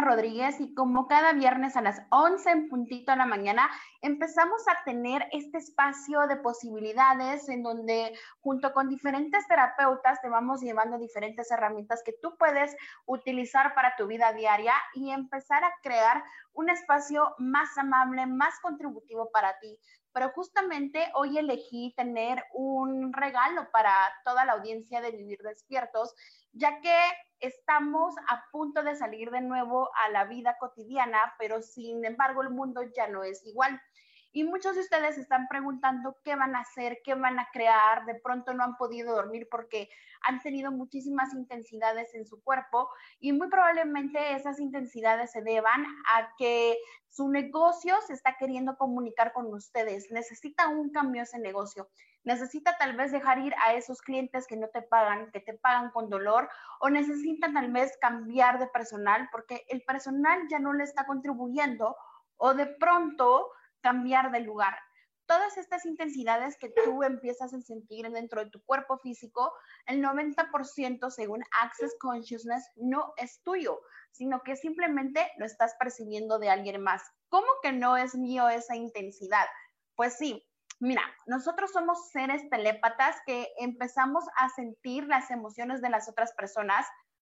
Rodríguez y como cada viernes a las 11 en puntito de la mañana empezamos a tener este espacio de posibilidades en donde junto con diferentes terapeutas te vamos llevando diferentes herramientas que tú puedes utilizar para tu vida diaria y empezar a crear un espacio más amable, más contributivo para ti. Pero justamente hoy elegí tener un regalo para toda la audiencia de Vivir Despiertos, ya que estamos a punto de salir de nuevo a la vida cotidiana, pero sin embargo el mundo ya no es igual. Y muchos de ustedes están preguntando qué van a hacer, qué van a crear, de pronto no han podido dormir porque han tenido muchísimas intensidades en su cuerpo y muy probablemente esas intensidades se deban a que su negocio se está queriendo comunicar con ustedes, necesita un cambio ese negocio. Necesita tal vez dejar ir a esos clientes que no te pagan, que te pagan con dolor, o necesita tal vez cambiar de personal porque el personal ya no le está contribuyendo, o de pronto cambiar de lugar. Todas estas intensidades que tú empiezas a sentir dentro de tu cuerpo físico, el 90% según Access Consciousness no es tuyo, sino que simplemente lo estás percibiendo de alguien más. ¿Cómo que no es mío esa intensidad? Pues sí, Mira, nosotros somos seres telépatas que empezamos a sentir las emociones de las otras personas,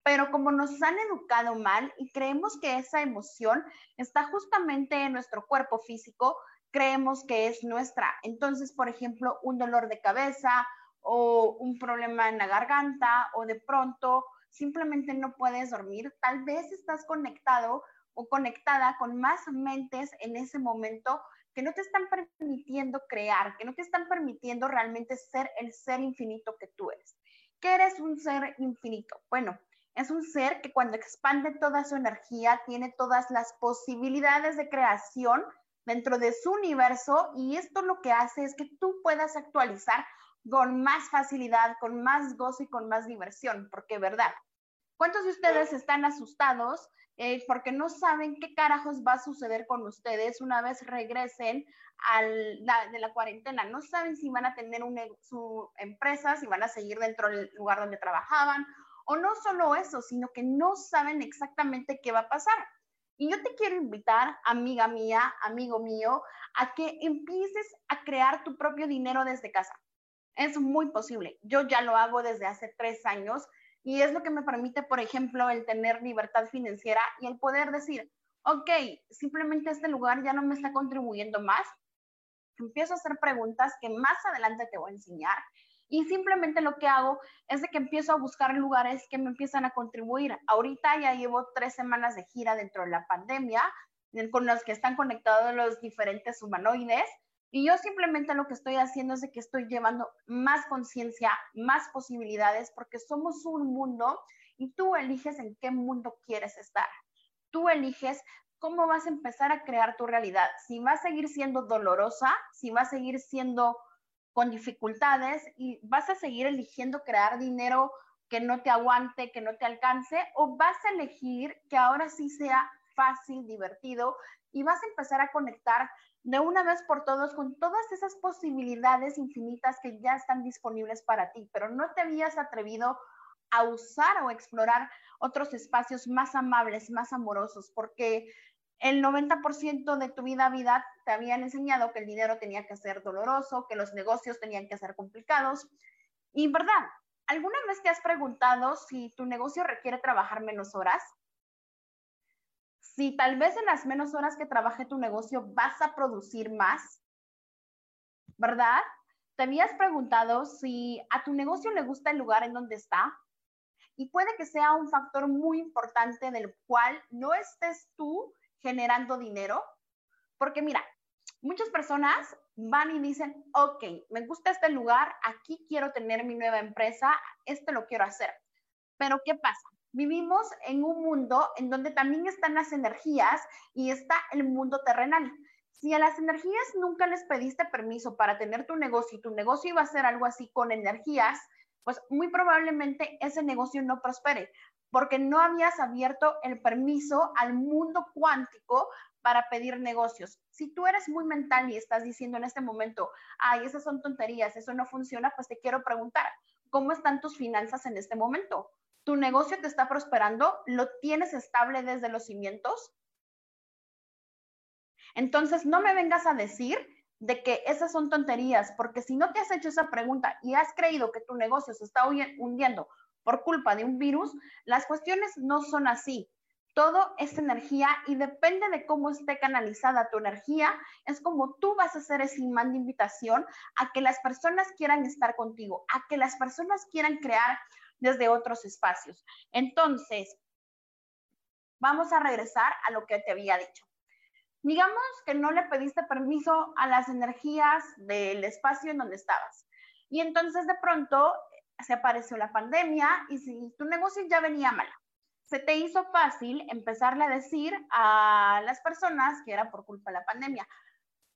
pero como nos han educado mal y creemos que esa emoción está justamente en nuestro cuerpo físico, creemos que es nuestra. Entonces, por ejemplo, un dolor de cabeza o un problema en la garganta o de pronto simplemente no puedes dormir, tal vez estás conectado o conectada con más mentes en ese momento que no te están permitiendo crear, que no te están permitiendo realmente ser el ser infinito que tú eres. ¿Qué eres un ser infinito? Bueno, es un ser que cuando expande toda su energía tiene todas las posibilidades de creación dentro de su universo y esto lo que hace es que tú puedas actualizar con más facilidad, con más gozo y con más diversión, porque verdad, ¿cuántos de ustedes están asustados eh, porque no saben qué carajos va a suceder con ustedes una vez regresen al, de la cuarentena. No saben si van a tener su empresa, si van a seguir dentro del lugar donde trabajaban, o no solo eso, sino que no saben exactamente qué va a pasar. Y yo te quiero invitar, amiga mía, amigo mío, a que empieces a crear tu propio dinero desde casa. Es muy posible. Yo ya lo hago desde hace tres años y es lo que me permite, por ejemplo, el tener libertad financiera y el poder decir, ok, simplemente este lugar ya no me está contribuyendo más. Empiezo a hacer preguntas que más adelante te voy a enseñar. Y simplemente lo que hago es de que empiezo a buscar lugares que me empiezan a contribuir. Ahorita ya llevo tres semanas de gira dentro de la pandemia, con los que están conectados los diferentes humanoides. Y yo simplemente lo que estoy haciendo es de que estoy llevando más conciencia, más posibilidades, porque somos un mundo y tú eliges en qué mundo quieres estar. Tú eliges cómo vas a empezar a crear tu realidad. Si va a seguir siendo dolorosa, si va a seguir siendo con dificultades y vas a seguir eligiendo crear dinero que no te aguante, que no te alcance, o vas a elegir que ahora sí sea fácil, divertido y vas a empezar a conectar de una vez por todos con todas esas posibilidades infinitas que ya están disponibles para ti, pero no te habías atrevido a usar o explorar otros espacios más amables, más amorosos, porque el 90% de tu vida vida te habían enseñado que el dinero tenía que ser doloroso, que los negocios tenían que ser complicados. Y verdad, ¿alguna vez te has preguntado si tu negocio requiere trabajar menos horas? si tal vez en las menos horas que trabaje tu negocio vas a producir más, ¿verdad? ¿Te habías preguntado si a tu negocio le gusta el lugar en donde está? Y puede que sea un factor muy importante del cual no estés tú generando dinero, porque mira, muchas personas van y dicen, ok, me gusta este lugar, aquí quiero tener mi nueva empresa, este lo quiero hacer. Pero ¿qué pasa? Vivimos en un mundo en donde también están las energías y está el mundo terrenal. Si a las energías nunca les pediste permiso para tener tu negocio y tu negocio iba a ser algo así con energías, pues muy probablemente ese negocio no prospere porque no habías abierto el permiso al mundo cuántico para pedir negocios. Si tú eres muy mental y estás diciendo en este momento, ay, esas son tonterías, eso no funciona, pues te quiero preguntar, ¿cómo están tus finanzas en este momento? tu negocio te está prosperando, lo tienes estable desde los cimientos. Entonces, no me vengas a decir de que esas son tonterías, porque si no te has hecho esa pregunta y has creído que tu negocio se está hundiendo por culpa de un virus, las cuestiones no son así. Todo es energía y depende de cómo esté canalizada tu energía, es como tú vas a hacer ese imán de invitación a que las personas quieran estar contigo, a que las personas quieran crear desde otros espacios. Entonces, vamos a regresar a lo que te había dicho. Digamos que no le pediste permiso a las energías del espacio en donde estabas. Y entonces de pronto se apareció la pandemia y si tu negocio ya venía mal, se te hizo fácil empezarle a decir a las personas que era por culpa de la pandemia.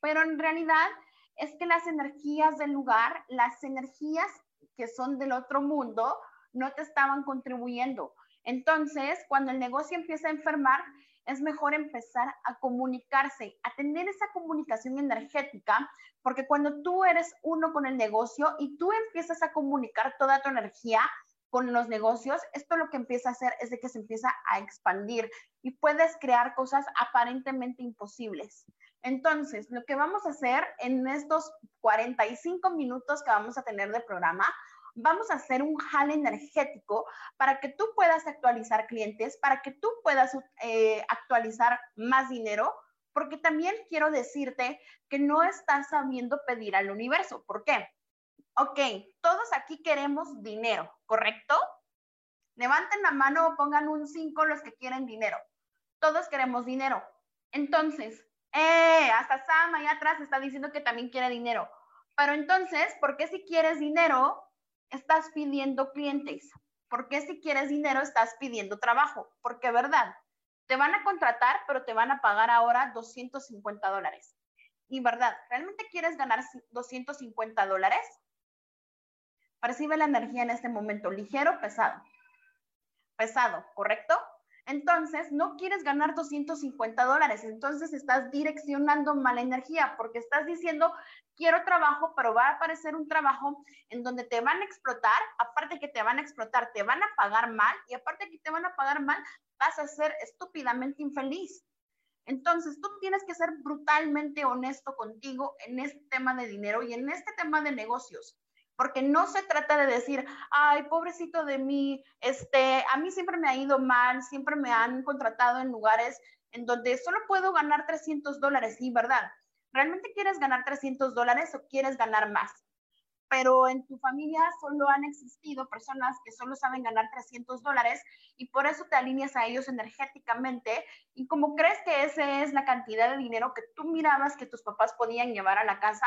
Pero en realidad es que las energías del lugar, las energías que son del otro mundo, no te estaban contribuyendo. Entonces, cuando el negocio empieza a enfermar, es mejor empezar a comunicarse, a tener esa comunicación energética, porque cuando tú eres uno con el negocio y tú empiezas a comunicar toda tu energía con los negocios, esto lo que empieza a hacer es de que se empieza a expandir y puedes crear cosas aparentemente imposibles. Entonces, lo que vamos a hacer en estos 45 minutos que vamos a tener de programa, vamos a hacer un jale energético para que tú puedas actualizar clientes, para que tú puedas eh, actualizar más dinero, porque también quiero decirte que no estás sabiendo pedir al universo. ¿Por qué? Ok, todos aquí queremos dinero, ¿correcto? Levanten la mano o pongan un 5 los que quieren dinero. Todos queremos dinero. Entonces, eh, hasta Sam allá atrás está diciendo que también quiere dinero. Pero entonces, ¿por qué si quieres dinero, estás pidiendo clientes? ¿Por qué si quieres dinero estás pidiendo trabajo? Porque, ¿verdad? Te van a contratar, pero te van a pagar ahora 250 dólares. Y, ¿verdad? ¿Realmente quieres ganar 250 dólares? Percibe la energía en este momento, ligero, pesado. Pesado, ¿correcto? Entonces, no quieres ganar 250 dólares, entonces estás direccionando mala energía porque estás diciendo, quiero trabajo, pero va a aparecer un trabajo en donde te van a explotar, aparte que te van a explotar, te van a pagar mal y aparte que te van a pagar mal, vas a ser estúpidamente infeliz. Entonces, tú tienes que ser brutalmente honesto contigo en este tema de dinero y en este tema de negocios porque no se trata de decir, ay, pobrecito de mí, este, a mí siempre me ha ido mal, siempre me han contratado en lugares en donde solo puedo ganar 300 dólares, sí, ¿verdad? ¿Realmente quieres ganar 300 dólares o quieres ganar más? pero en tu familia solo han existido personas que solo saben ganar 300 dólares y por eso te alineas a ellos energéticamente y como crees que esa es la cantidad de dinero que tú mirabas que tus papás podían llevar a la casa,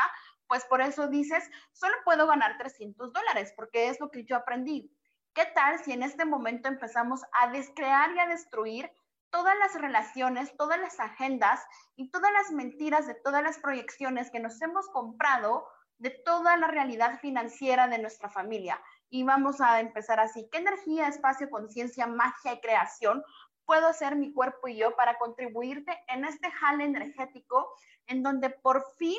pues por eso dices, solo puedo ganar 300 dólares porque es lo que yo aprendí. ¿Qué tal si en este momento empezamos a descrear y a destruir todas las relaciones, todas las agendas y todas las mentiras de todas las proyecciones que nos hemos comprado de toda la realidad financiera de nuestra familia. Y vamos a empezar así. ¿Qué energía, espacio, conciencia, magia y creación puedo hacer mi cuerpo y yo para contribuirte en este jale energético en donde por fin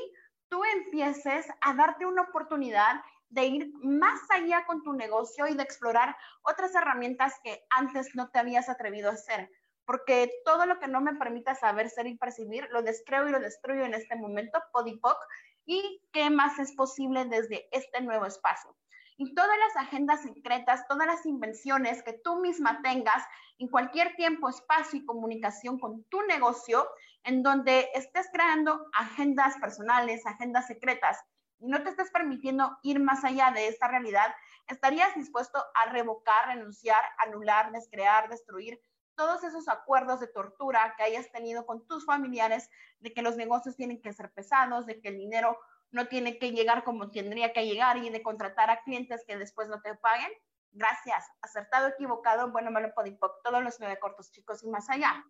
tú empieces a darte una oportunidad de ir más allá con tu negocio y de explorar otras herramientas que antes no te habías atrevido a hacer? Porque todo lo que no me permita saber, ser y percibir, lo descreo y lo destruyo en este momento, podipoc, y qué más es posible desde este nuevo espacio. y todas las agendas secretas, todas las invenciones que tú misma tengas en cualquier tiempo, espacio y comunicación con tu negocio, en donde estés creando agendas personales, agendas secretas y no te estés permitiendo ir más allá de esta realidad, estarías dispuesto a revocar, renunciar, anular, descrear, destruir todos esos acuerdos de tortura que hayas tenido con tus familiares, de que los negocios tienen que ser pesados, de que el dinero no tiene que llegar como tendría que llegar y de contratar a clientes que después no te paguen. Gracias. Acertado, equivocado, bueno, me lo podipoc, todos los nueve cortos chicos y más allá.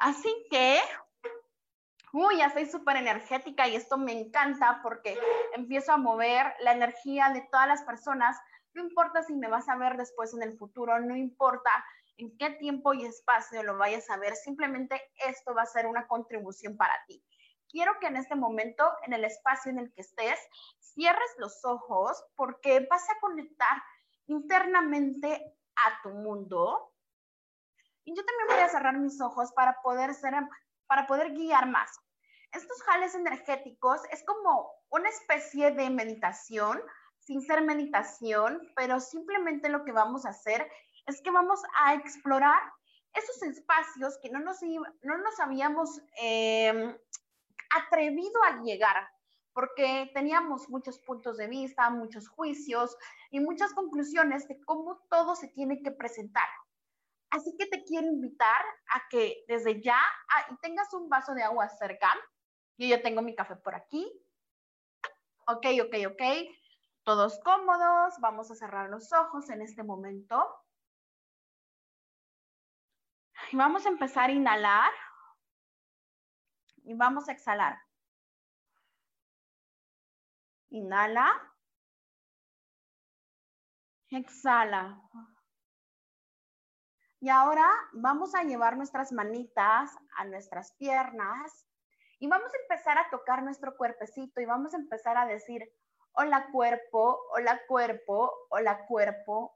Así que, uy, ya soy súper energética y esto me encanta porque empiezo a mover la energía de todas las personas. No importa si me vas a ver después en el futuro, no importa en qué tiempo y espacio lo vayas a ver, simplemente esto va a ser una contribución para ti quiero que en este momento, en el espacio en el que estés, cierres los ojos porque vas a conectar internamente a tu mundo. Y yo también voy a cerrar mis ojos para poder ser, para poder guiar más. Estos jales energéticos es como una especie de meditación, sin ser meditación, pero simplemente lo que vamos a hacer es que vamos a explorar esos espacios que no nos, no nos habíamos eh, atrevido a llegar, porque teníamos muchos puntos de vista, muchos juicios y muchas conclusiones de cómo todo se tiene que presentar. Así que te quiero invitar a que desde ya ah, tengas un vaso de agua cerca. Yo ya tengo mi café por aquí. Ok, ok, ok. Todos cómodos. Vamos a cerrar los ojos en este momento. Y vamos a empezar a inhalar y vamos a exhalar. Inhala. Exhala. Y ahora vamos a llevar nuestras manitas a nuestras piernas y vamos a empezar a tocar nuestro cuerpecito y vamos a empezar a decir, hola cuerpo, hola cuerpo, hola cuerpo,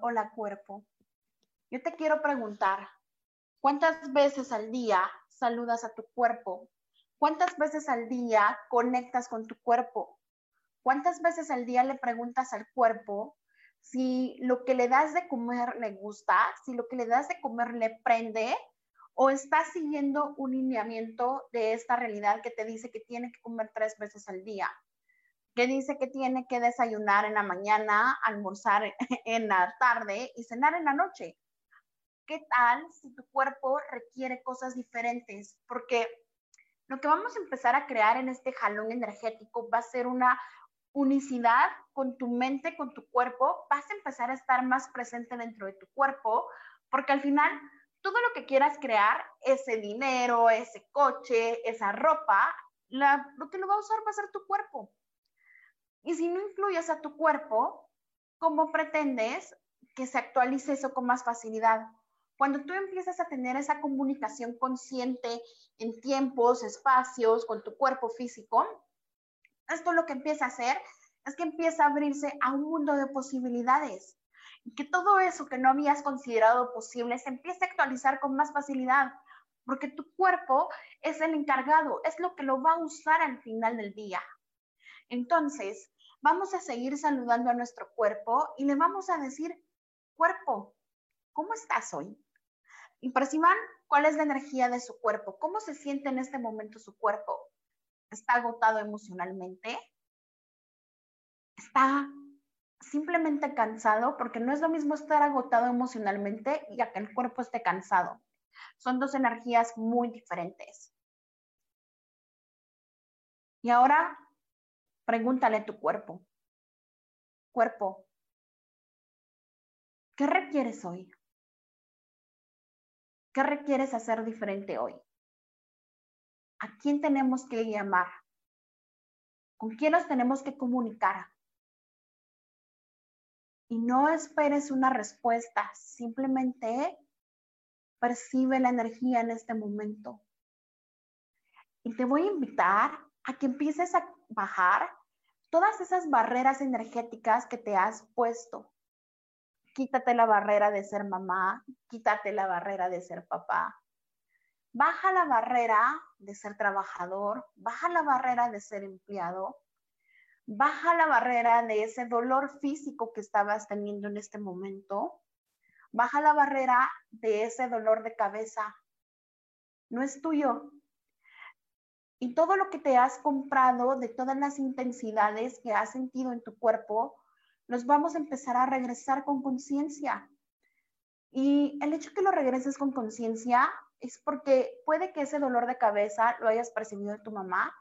hola cuerpo. Yo te quiero preguntar, ¿cuántas veces al día saludas a tu cuerpo? ¿Cuántas veces al día conectas con tu cuerpo? ¿Cuántas veces al día le preguntas al cuerpo si lo que le das de comer le gusta, si lo que le das de comer le prende o estás siguiendo un lineamiento de esta realidad que te dice que tiene que comer tres veces al día? que dice que tiene que desayunar en la mañana, almorzar en la tarde y cenar en la noche. ¿qué tal si tu cuerpo requiere cosas diferentes? Porque lo que vamos a empezar a crear en este jalón energético va a ser una unicidad con tu mente, con tu cuerpo, vas a empezar a estar más presente dentro de tu cuerpo, porque al final todo lo que quieras crear, ese dinero, ese coche, esa ropa, lo que lo va a usar va a ser tu cuerpo. Y si no incluyes a tu cuerpo, ¿cómo pretendes que se actualice eso con más facilidad? Cuando tú empiezas a tener esa comunicación consciente en tiempos, espacios, con tu cuerpo físico, esto lo que empieza a hacer es que empieza a abrirse a un mundo de posibilidades y que todo eso que no habías considerado posible se empieza a actualizar con más facilidad, porque tu cuerpo es el encargado, es lo que lo va a usar al final del día. Entonces, vamos a seguir saludando a nuestro cuerpo y le vamos a decir, cuerpo, ¿cómo estás hoy? Y perciban cuál es la energía de su cuerpo, cómo se siente en este momento su cuerpo. ¿Está agotado emocionalmente? ¿Está simplemente cansado? Porque no es lo mismo estar agotado emocionalmente y a que el cuerpo esté cansado. Son dos energías muy diferentes. Y ahora pregúntale a tu cuerpo. Cuerpo, ¿qué requieres hoy? ¿Qué requieres hacer diferente hoy? ¿A quién tenemos que llamar? ¿Con quién nos tenemos que comunicar? Y no esperes una respuesta, simplemente percibe la energía en este momento. Y te voy a invitar a que empieces a bajar todas esas barreras energéticas que te has puesto quítate la barrera de ser mamá, quítate la barrera de ser papá. Baja la barrera de ser trabajador, baja la barrera de ser empleado, Baja la barrera de ese dolor físico que estabas teniendo en este momento. Baja la barrera de ese dolor de cabeza. No es tuyo. Y todo lo que te has comprado, de todas las intensidades que has sentido en tu cuerpo, los vamos a empezar a regresar con conciencia. Y el hecho que lo regreses con conciencia es porque puede que ese dolor de cabeza lo hayas percibido de tu mamá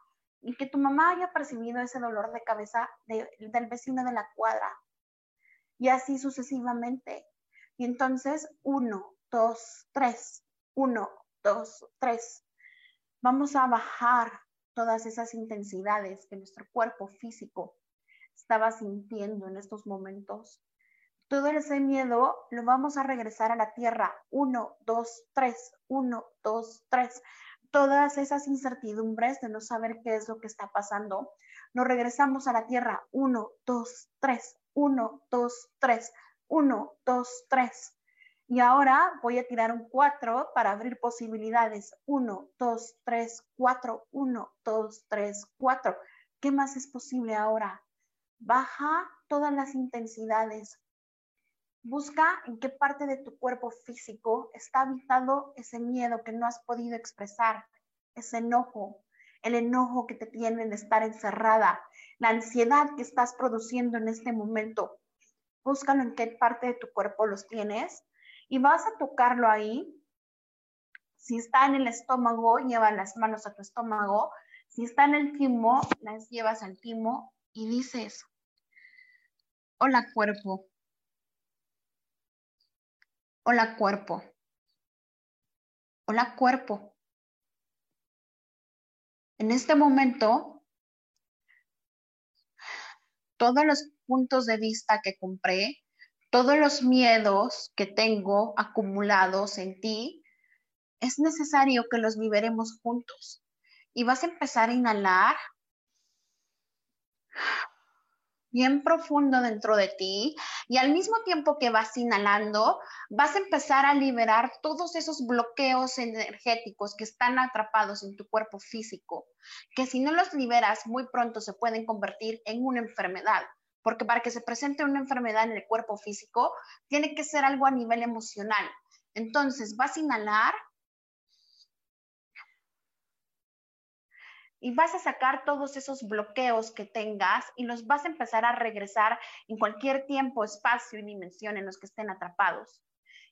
y que tu mamá haya percibido ese dolor de cabeza del vecino de la cuadra. Y así sucesivamente. Y entonces, uno, dos, tres, uno, dos, tres. Vamos a bajar todas esas intensidades que nuestro cuerpo físico estaba sintiendo en estos momentos. Todo ese miedo lo vamos a regresar a la tierra. Uno, dos, tres, uno, dos, tres. Todas esas incertidumbres de no saber qué es lo que está pasando, nos regresamos a la tierra. Uno, dos, tres, uno, dos, tres, uno, dos, tres. Y ahora voy a tirar un cuatro para abrir posibilidades. Uno, dos, tres, cuatro, uno, dos, tres, cuatro. ¿Qué más es posible ahora? Baja todas las intensidades. Busca en qué parte de tu cuerpo físico está habitado ese miedo que no has podido expresar, ese enojo, el enojo que te tiene de estar encerrada, la ansiedad que estás produciendo en este momento. Búscalo en qué parte de tu cuerpo los tienes y vas a tocarlo ahí. Si está en el estómago, lleva las manos a tu estómago. Si está en el timo, las llevas al timo y dices, Hola cuerpo. Hola cuerpo. Hola cuerpo. En este momento, todos los puntos de vista que compré, todos los miedos que tengo acumulados en ti, es necesario que los liberemos juntos. Y vas a empezar a inhalar bien profundo dentro de ti y al mismo tiempo que vas inhalando, vas a empezar a liberar todos esos bloqueos energéticos que están atrapados en tu cuerpo físico, que si no los liberas muy pronto se pueden convertir en una enfermedad. Porque para que se presente una enfermedad en el cuerpo físico, tiene que ser algo a nivel emocional. Entonces, vas a inhalar y vas a sacar todos esos bloqueos que tengas y los vas a empezar a regresar en cualquier tiempo, espacio y dimensión en los que estén atrapados.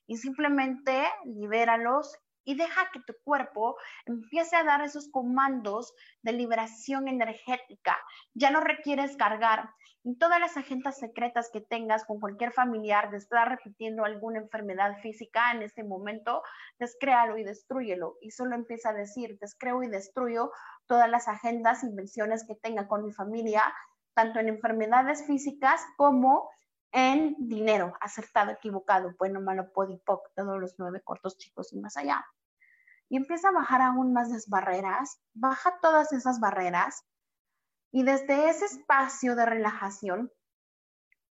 Y simplemente libéralos y deja que tu cuerpo empiece a dar esos comandos de liberación energética. Ya no requieres cargar en todas las agendas secretas que tengas con cualquier familiar de estar repitiendo alguna enfermedad física en este momento, descréalo y destruyelo. Y solo empieza a decir, descreo y destruyo todas las agendas, invenciones que tenga con mi familia, tanto en enfermedades físicas como en dinero, acertado, equivocado, bueno, malo, podipoc, todos los nueve cortos chicos y más allá. Y empieza a bajar aún más las barreras, baja todas esas barreras y desde ese espacio de relajación,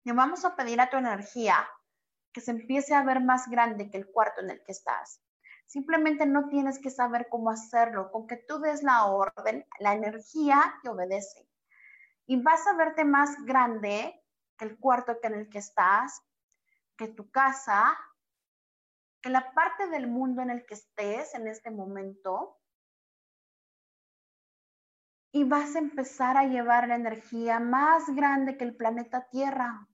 le vamos a pedir a tu energía que se empiece a ver más grande que el cuarto en el que estás. Simplemente no tienes que saber cómo hacerlo, con que tú des la orden, la energía te obedece. Y vas a verte más grande que el cuarto en el que estás, que tu casa, que la parte del mundo en el que estés en este momento. Y vas a empezar a llevar la energía más grande que el planeta Tierra,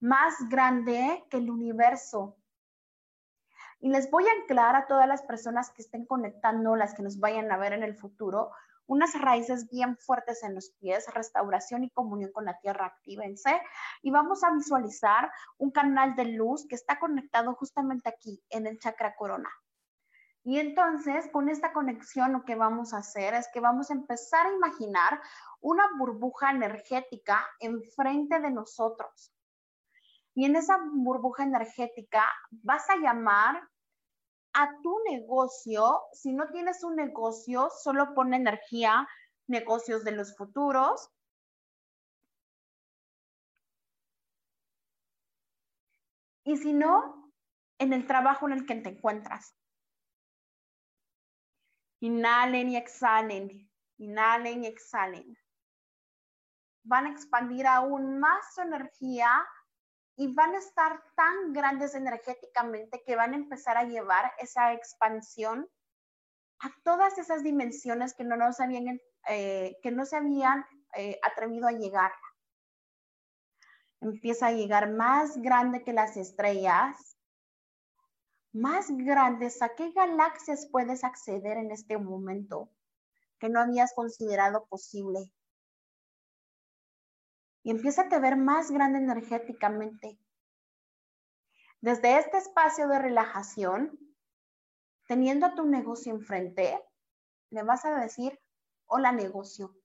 más grande que el universo, y les voy a anclar a todas las personas que estén conectando, las que nos vayan a ver en el futuro, unas raíces bien fuertes en los pies, restauración y comunión con la tierra, actívense. Y vamos a visualizar un canal de luz que está conectado justamente aquí, en el chakra corona. Y entonces, con esta conexión, lo que vamos a hacer es que vamos a empezar a imaginar una burbuja energética enfrente de nosotros. Y en esa burbuja energética vas a llamar a tu negocio. Si no tienes un negocio, solo pon energía, negocios de los futuros. Y si no, en el trabajo en el que te encuentras. Inhalen y exhalen. Inhalen y exhalen. van a expandir aún más su energía y van a estar tan grandes energéticamente que van a empezar a llevar esa expansión a todas esas dimensiones que no, nos habían, eh, que no se habían eh, atrevido a llegar. Empieza a llegar más grande que las estrellas, más grandes. ¿A qué galaxias puedes acceder en este momento que no habías considerado posible? Y empieza a ver más grande energéticamente. Desde este espacio de relajación, teniendo a tu negocio enfrente, le vas a decir, hola negocio.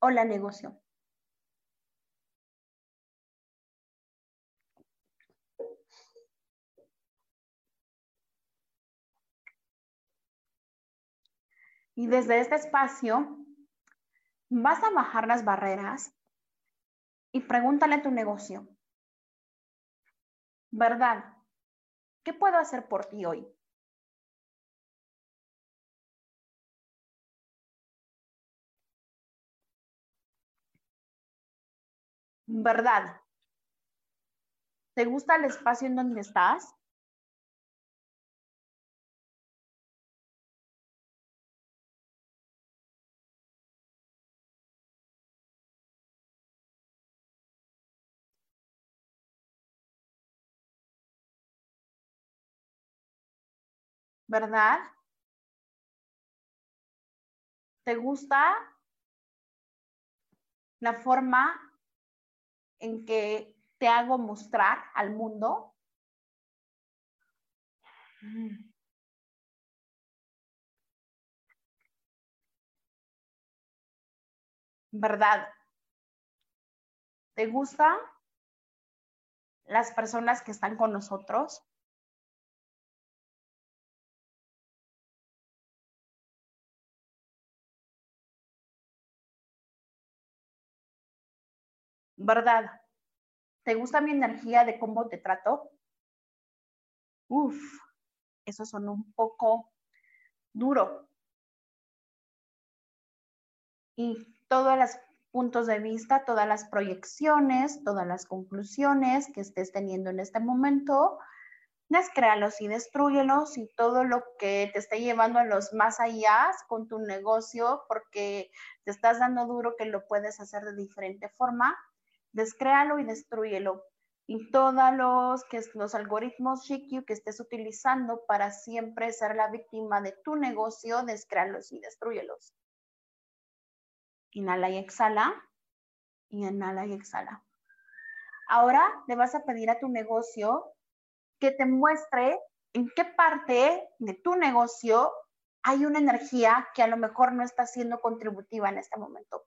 Hola negocio. Y desde este espacio vas a bajar las barreras y pregúntale a tu negocio, ¿verdad? ¿Qué puedo hacer por ti hoy? ¿Verdad? ¿Te gusta el espacio en donde estás? ¿Verdad? ¿Te gusta la forma en que te hago mostrar al mundo? ¿Verdad? ¿Te gustan las personas que están con nosotros? ¿Verdad? ¿Te gusta mi energía de cómo te trato? Uf, eso son un poco duro. Y todos los puntos de vista, todas las proyecciones, todas las conclusiones que estés teniendo en este momento, descréalos y destruyelos y todo lo que te esté llevando a los más allá con tu negocio porque te estás dando duro que lo puedes hacer de diferente forma, descréalo y destruyelo. Y todos los, que los algoritmos Shikyu que estés utilizando para siempre ser la víctima de tu negocio, descréalos y destruyelos. Inhala y exhala. Inhala y exhala. Ahora le vas a pedir a tu negocio que te muestre en qué parte de tu negocio hay una energía que a lo mejor no está siendo contributiva en este momento,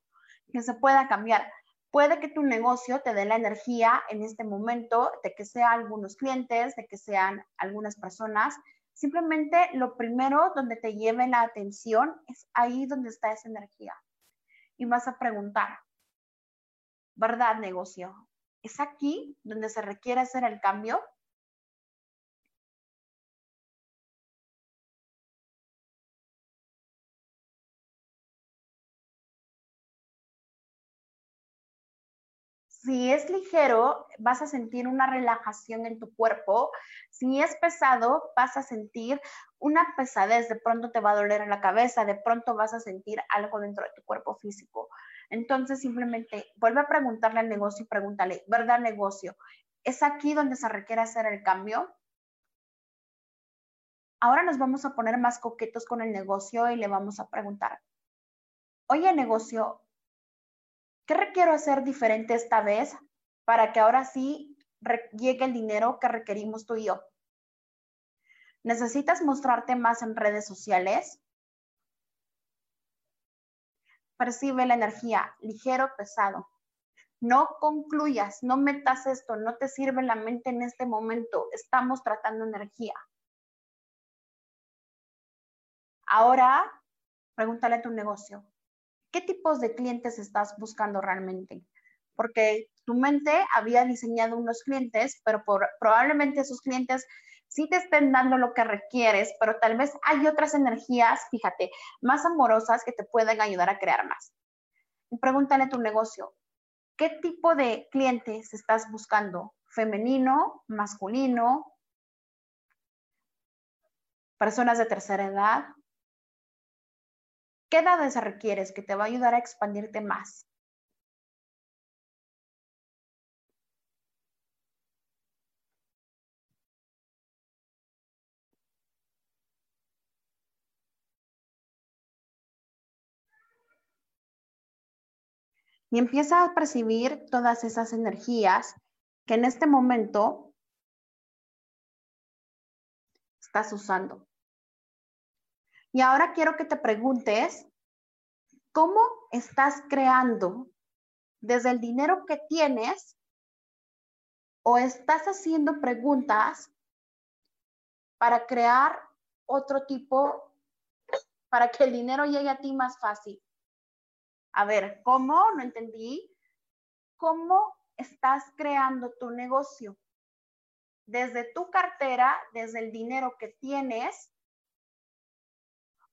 que se pueda cambiar. Puede que tu negocio te dé la energía en este momento de que sean algunos clientes, de que sean algunas personas. Simplemente lo primero donde te lleve la atención es ahí donde está esa energía. Y vas a preguntar, ¿verdad negocio? ¿Es aquí donde se requiere hacer el cambio? Si es ligero, vas a sentir una relajación en tu cuerpo. Si es pesado, vas a sentir una pesadez. De pronto te va a doler en la cabeza, de pronto vas a sentir algo dentro de tu cuerpo físico. Entonces, simplemente vuelve a preguntarle al negocio y pregúntale, ¿verdad negocio? ¿Es aquí donde se requiere hacer el cambio? Ahora nos vamos a poner más coquetos con el negocio y le vamos a preguntar, oye negocio, ¿Qué requiero hacer diferente esta vez para que ahora sí llegue el dinero que requerimos tú y yo? ¿Necesitas mostrarte más en redes sociales? Percibe la energía, ligero, pesado. No concluyas, no metas esto, no te sirve la mente en este momento. Estamos tratando energía. Ahora, pregúntale a tu negocio, qué tipos de clientes estás buscando realmente. Porque tu mente había diseñado unos clientes, pero probablemente esos clientes sí te estén dando lo que requieres, pero tal vez hay otras energías, fíjate, más amorosas que te pueden ayudar a crear más. Pregúntale a tu negocio, ¿qué tipo de clientes estás buscando? ¿Femenino, masculino, personas de tercera edad? ¿Qué edades requieres que te va a ayudar a expandirte más? y empieza a percibir todas esas energías que en este momento estás usando. Y ahora quiero que te preguntes, ¿cómo estás creando desde el dinero que tienes o estás haciendo preguntas para crear otro tipo, para que el dinero llegue a ti más fácil? A ver, ¿cómo? No entendí. ¿Cómo estás creando tu negocio? Desde tu cartera, desde el dinero que tienes,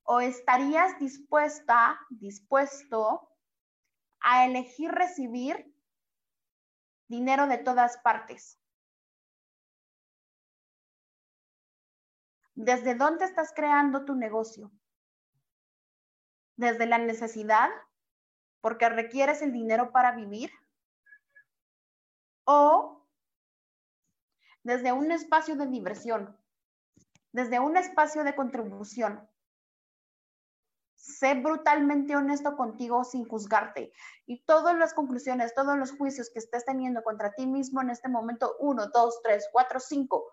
o estarías dispuesta, dispuesto a elegir recibir dinero de todas partes. ¿Desde dónde estás creando tu negocio? ¿Desde la necesidad? porque requieres el dinero para vivir, o desde un espacio de diversión, desde un espacio de contribución. Sé brutalmente honesto contigo sin juzgarte. Y todas las conclusiones, todos los juicios que estés teniendo contra ti mismo en este momento, uno, dos, tres, cuatro, cinco,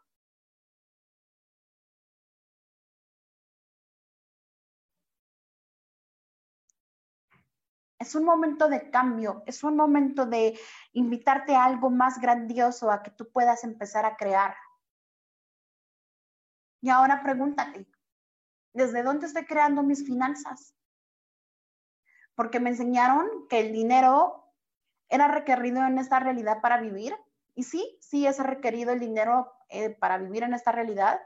Es un momento de cambio, es un momento de invitarte a algo más grandioso, a que tú puedas empezar a crear. Y ahora pregúntate, ¿desde dónde estoy creando mis finanzas? Porque me enseñaron que el dinero era requerido en esta realidad para vivir. Y sí, sí es requerido el dinero eh, para vivir en esta realidad.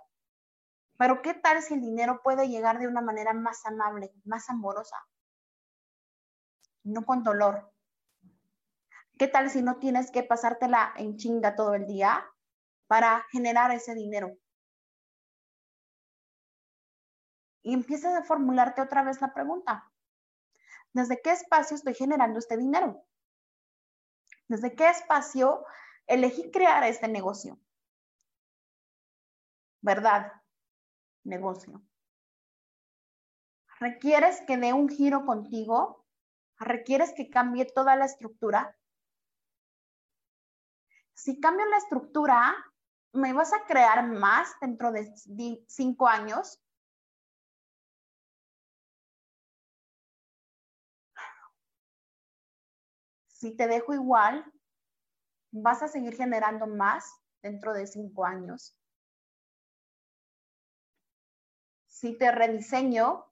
Pero ¿qué tal si el dinero puede llegar de una manera más amable, más amorosa? no con dolor. ¿Qué tal si no tienes que pasártela en chinga todo el día para generar ese dinero? Y empiezas a formularte otra vez la pregunta. ¿Desde qué espacio estoy generando este dinero? ¿Desde qué espacio elegí crear este negocio? ¿Verdad? Negocio. ¿Requieres que dé un giro contigo requieres que cambie toda la estructura. Si cambio la estructura, ¿me vas a crear más dentro de cinco años? Si te dejo igual, ¿vas a seguir generando más dentro de cinco años? Si te rediseño,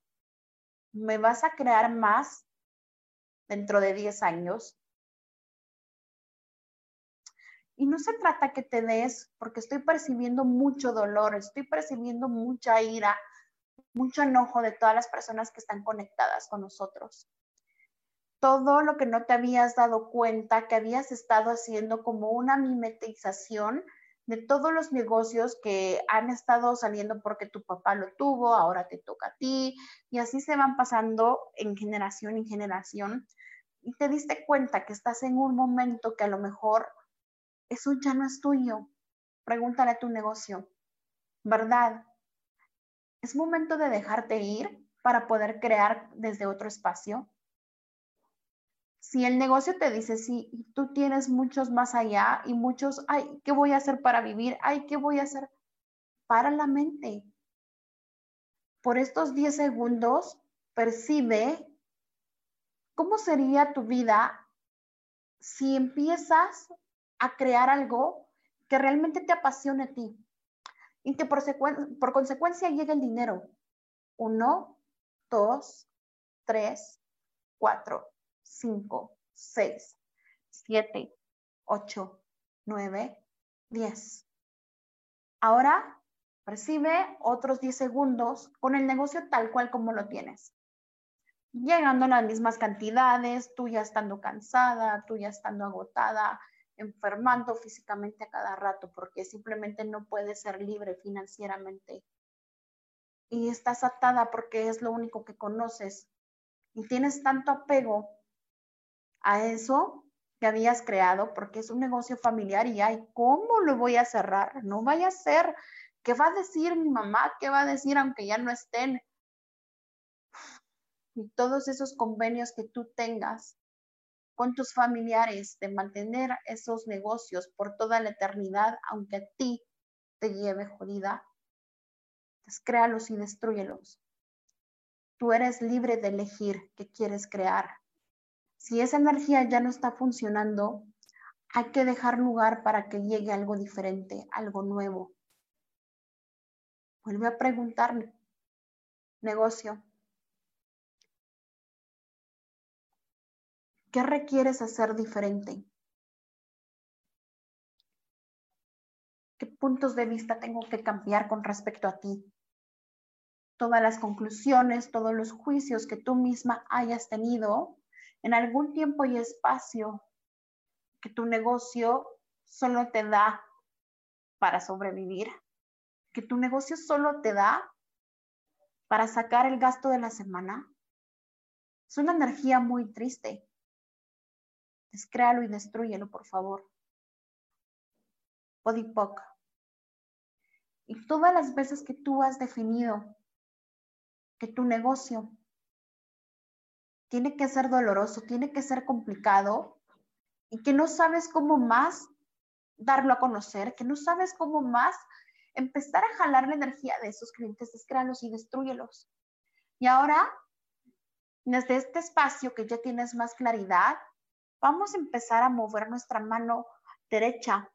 ¿me vas a crear más dentro de 10 años. Y no se trata que te des, porque estoy percibiendo mucho dolor, estoy percibiendo mucha ira, mucho enojo de todas las personas que están conectadas con nosotros. Todo lo que no te habías dado cuenta que habías estado haciendo como una mimetización de todos los negocios que han estado saliendo porque tu papá lo tuvo, ahora te toca a ti, y así se van pasando en generación en generación. Y te diste cuenta que estás en un momento que a lo mejor eso ya no es tuyo. Pregúntale a tu negocio, ¿verdad? Es momento de dejarte ir para poder crear desde otro espacio si el negocio te dice, sí, tú tienes muchos más allá y muchos, ay, ¿qué voy a hacer para vivir? Ay, ¿qué voy a hacer? Para la mente. Por estos 10 segundos, percibe cómo sería tu vida si empiezas a crear algo que realmente te apasione a ti y que por, consecuencia llegue el dinero. Uno, dos, tres, cuatro. 5, 6, 7, 8, 9, 10. Ahora Percibe otros 10 segundos con el negocio tal cual como lo tienes. Llegando a las mismas cantidades, tú ya estando cansada, tú ya estando agotada, enfermando físicamente a cada rato porque simplemente no puedes ser libre financieramente. Y estás atada porque es lo único que conoces. Y tienes tanto apego a eso que habías creado porque es un negocio familiar y ay, ¿cómo lo voy a cerrar? No vaya a ser. ¿Qué va a decir mi mamá? ¿Qué va a decir aunque ya no estén? Y todos esos convenios que tú tengas con tus familiares de mantener esos negocios por toda la eternidad, aunque a ti te lleve jodida, descréalos y destruyelos. Tú eres libre de elegir qué quieres crear. Si esa energía ya no está funcionando, hay que dejar lugar para que llegue algo diferente, algo nuevo. Vuelve a preguntarle, negocio, ¿Qué requieres hacer diferente? ¿Qué puntos de vista tengo que cambiar con respecto a ti? Todas las conclusiones, todos los juicios que tú misma hayas tenido en algún tiempo y espacio que tu negocio solo te da para sobrevivir, que tu negocio solo te da para sacar el gasto de la semana. Es una energía muy triste. Descréalo y destruyelo, por favor. Podipoc. Y todas las veces que tú has definido que tu negocio tiene que ser doloroso, tiene que ser complicado y que no sabes cómo más darlo a conocer, que no sabes cómo más empezar a jalar la energía de esos clientes, descréalos y destruyelos. Y ahora, desde este espacio que ya tienes más claridad, vamos a empezar a mover nuestra mano derecha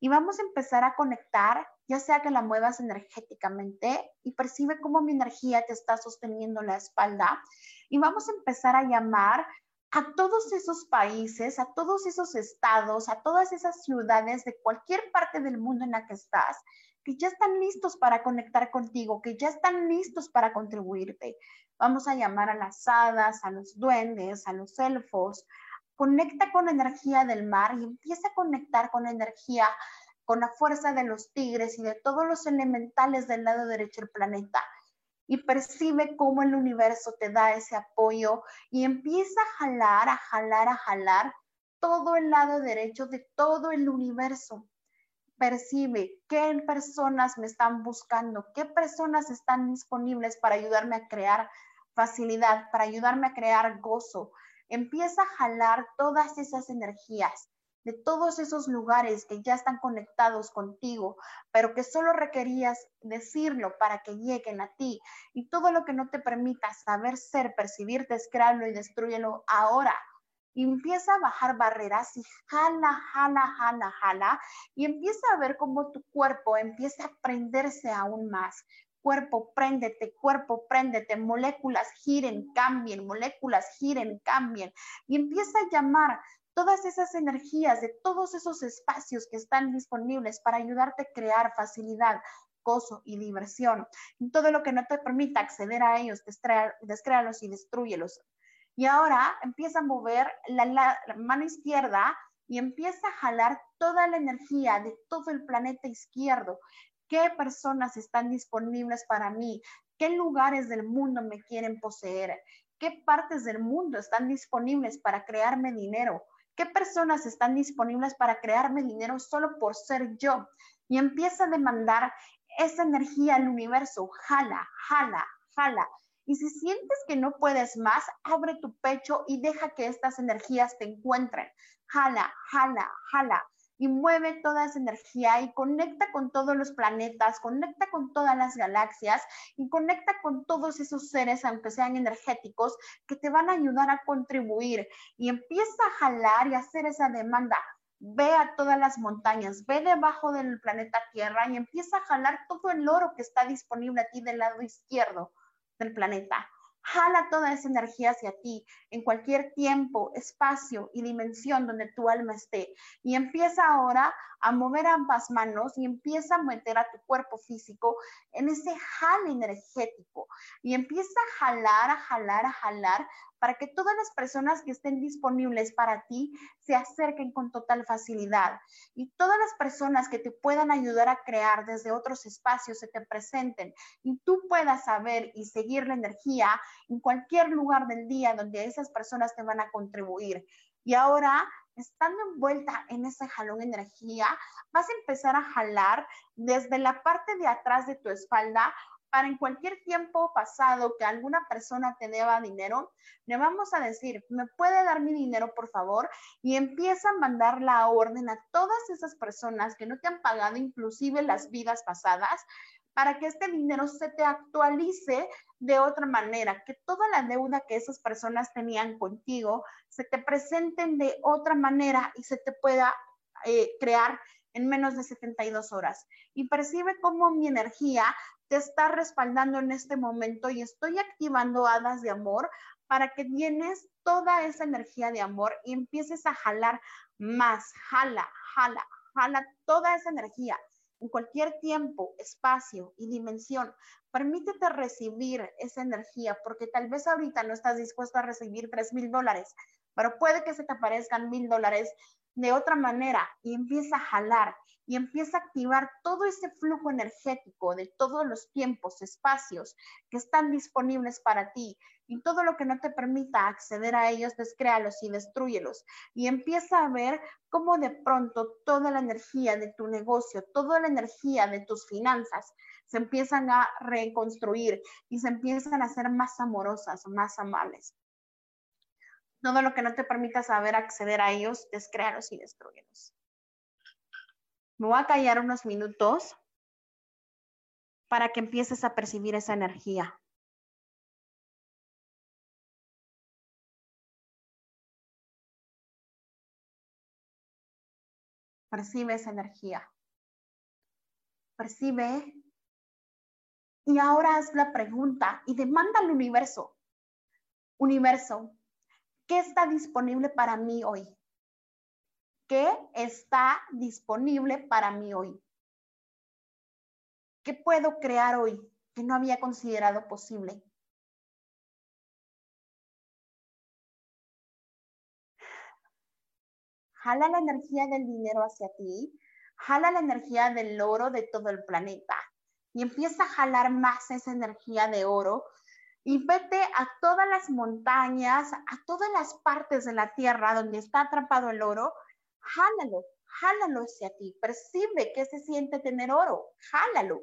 y vamos a empezar a conectar, ya sea que la muevas energéticamente y percibe cómo mi energía te está sosteniendo la espalda y vamos a empezar a llamar a todos esos países, a todos esos estados, a todas esas ciudades de cualquier parte del mundo en la que estás, que ya están listos para conectar contigo, que ya están listos para contribuirte. Vamos a llamar a las hadas, a los duendes, a los elfos, conecta con la energía del mar y empieza a conectar con la energía, con la fuerza de los tigres y de todos los elementales del lado derecho del planeta. Y percibe cómo el universo te da ese apoyo y empieza a jalar, a jalar, a jalar todo el lado derecho de todo el universo. Percibe qué personas me están buscando, qué personas están disponibles para ayudarme a crear facilidad, para ayudarme a crear gozo, empieza a jalar todas esas energías de todos esos lugares que ya están conectados contigo, pero que solo requerías decirlo para que lleguen a ti. Y todo lo que no te permita saber ser, percibir, descréalo y destruyelo ahora. Empieza a bajar barreras y jala, jala, jala, jala. Y empieza a ver cómo tu cuerpo empieza a prenderse aún más cuerpo, préndete, cuerpo, préndete, moléculas giren, cambien, moléculas giren, cambien. Y empieza a llamar todas esas energías de todos esos espacios que están disponibles para ayudarte a crear facilidad, gozo y diversión. Todo lo que no te permita acceder a ellos, descréalos y destruyelos. Y ahora empieza a mover la, la mano izquierda y empieza a jalar toda la energía de todo el planeta izquierdo qué personas están disponibles para mí, qué lugares del mundo me quieren poseer, qué partes del mundo están disponibles para crearme dinero, qué personas están disponibles para crearme dinero solo por ser yo. Y empieza a demandar esa energía al universo, jala, jala, jala. Y si sientes que no puedes más, abre tu pecho y deja que estas energías te encuentren. Jala, jala, jala y mueve toda esa energía y conecta con todos los planetas, conecta con todas las galaxias y conecta con todos esos seres, aunque sean energéticos, que te van a ayudar a contribuir y empieza a jalar y hacer esa demanda. Ve a todas las montañas, ve debajo del planeta Tierra y empieza a jalar todo el oro que está disponible a ti del lado izquierdo del planeta. Jala toda esa energía hacia ti en cualquier tiempo, espacio y dimensión donde tu alma esté. Y empieza ahora a mover ambas manos y empieza a meter a tu cuerpo físico en ese jale energético. Y empieza a jalar, a jalar, a jalar para que todas las personas que estén disponibles para ti se acerquen con total facilidad y todas las personas que te puedan ayudar a crear desde otros espacios se te presenten y tú puedas saber y seguir la energía en cualquier lugar del día donde esas personas te van a contribuir. Y ahora, estando envuelta en ese jalón energía, vas a empezar a jalar desde la parte de atrás de tu espalda para en cualquier tiempo pasado que alguna persona te deba dinero, le vamos a decir, ¿me puede dar mi dinero, por favor? Y empieza a mandar la orden a todas esas personas que no te han pagado, inclusive las vidas pasadas, para que este dinero se te actualice de otra manera, que toda la deuda que esas personas tenían contigo se te presenten de otra manera y se te pueda eh, crear en menos de 72 horas. Y percibe cómo mi energía te está respaldando en este momento y estoy activando hadas de amor para que tienes toda esa energía de amor y empieces a jalar más, jala, jala, jala toda esa energía en cualquier tiempo, espacio y dimensión. Permítete recibir esa energía porque tal vez ahorita no estás dispuesto a recibir tres mil dólares, pero puede que se te aparezcan mil dólares de otra manera y empieza a jalar y empieza a activar todo ese flujo energético de todos los tiempos, espacios que están disponibles para ti y todo lo que no te permita acceder a ellos, descréalos y destruyelos. Y empieza a ver cómo de pronto toda la energía de tu negocio, toda la energía de tus finanzas se empiezan a reconstruir y se empiezan a ser más amorosas, más amables. Todo lo que no te permita saber acceder a ellos, descréalos y destruyelos. Me voy a callar unos minutos para que empieces a percibir esa energía. Percibe esa energía. Percibe. Y ahora haz la pregunta y demanda al universo. Universo, ¿qué está disponible para mí hoy? ¿Qué está disponible para mí hoy? ¿Qué puedo crear hoy que no había considerado posible? Jala la energía del dinero hacia ti, jala la energía del oro de todo el planeta y empieza a jalar más esa energía de oro y vete a todas las montañas, a todas las partes de la tierra donde está atrapado el oro jálalo, jálalo hacia ti, percibe que se siente tener oro, jálalo,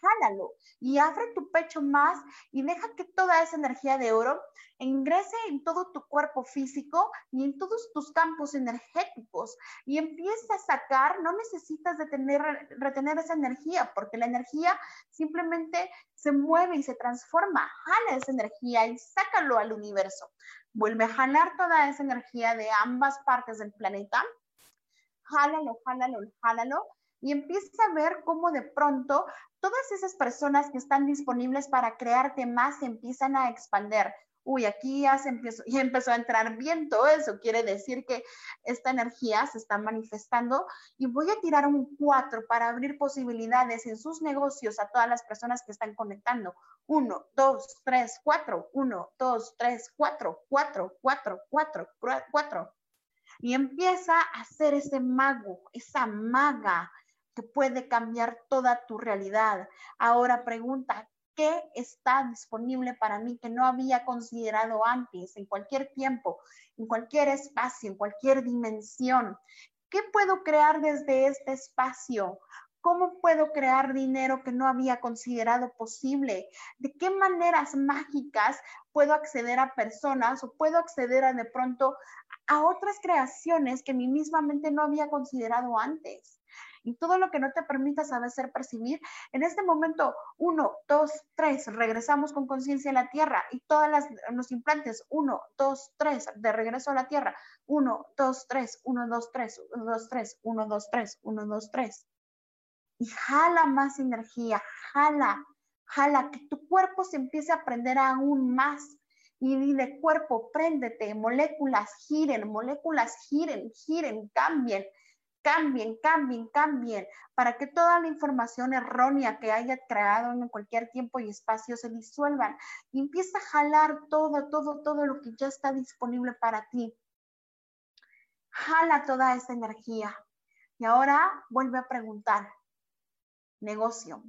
jálalo y abre tu pecho más y deja que toda esa energía de oro ingrese en todo tu cuerpo físico y en todos tus campos energéticos. Y empieza a sacar, no necesitas de tener, retener esa energía porque la energía simplemente se mueve y se transforma, jala esa energía y sácalo al universo. Vuelve a jalar toda esa energía de ambas partes del planeta. Jálalo, jálalo, jálalo, y empieza a ver cómo de pronto todas esas personas que están disponibles para crearte más empiezan a expander. Uy, aquí ya, se empezó, ya empezó a entrar viento, eso quiere decir que esta energía se está manifestando y voy a tirar un 4 para abrir posibilidades en sus negocios a todas las personas que están conectando. 1, 2, 3, 4, 1, 2, 3, 4, 4, 4, 4, 4 y empieza a ser ese mago, esa maga que puede cambiar toda tu realidad. Ahora pregunta, ¿qué está disponible para mí que no había considerado antes, en cualquier tiempo, en cualquier espacio, en cualquier dimensión? ¿Qué puedo crear desde este espacio? ¿Cómo puedo crear dinero que no había considerado posible? ¿De qué maneras mágicas puedo acceder a personas o puedo acceder a de pronto a otras creaciones que mi misma mente no había considerado antes? Y todo lo que no te permita saber ser percibir, en este momento, uno, dos, tres, regresamos con conciencia a la tierra y todas las, los implantes, uno, dos, tres, de regreso a la tierra, uno, dos, tres, uno, dos, tres, uno, dos, tres, uno, dos, tres, uno, dos, tres y jala más energía, jala, Jala que tu cuerpo se empiece a prender aún más. Y dile, cuerpo, préndete, moléculas giren, moléculas giren, giren, cambien, cambien, cambien, cambien, para que toda la información errónea que haya creado en cualquier tiempo y espacio se disuelvan. Y empieza a jalar todo, todo, todo lo que ya está disponible para ti. Jala toda esa energía. Y ahora vuelve a preguntar, negocio,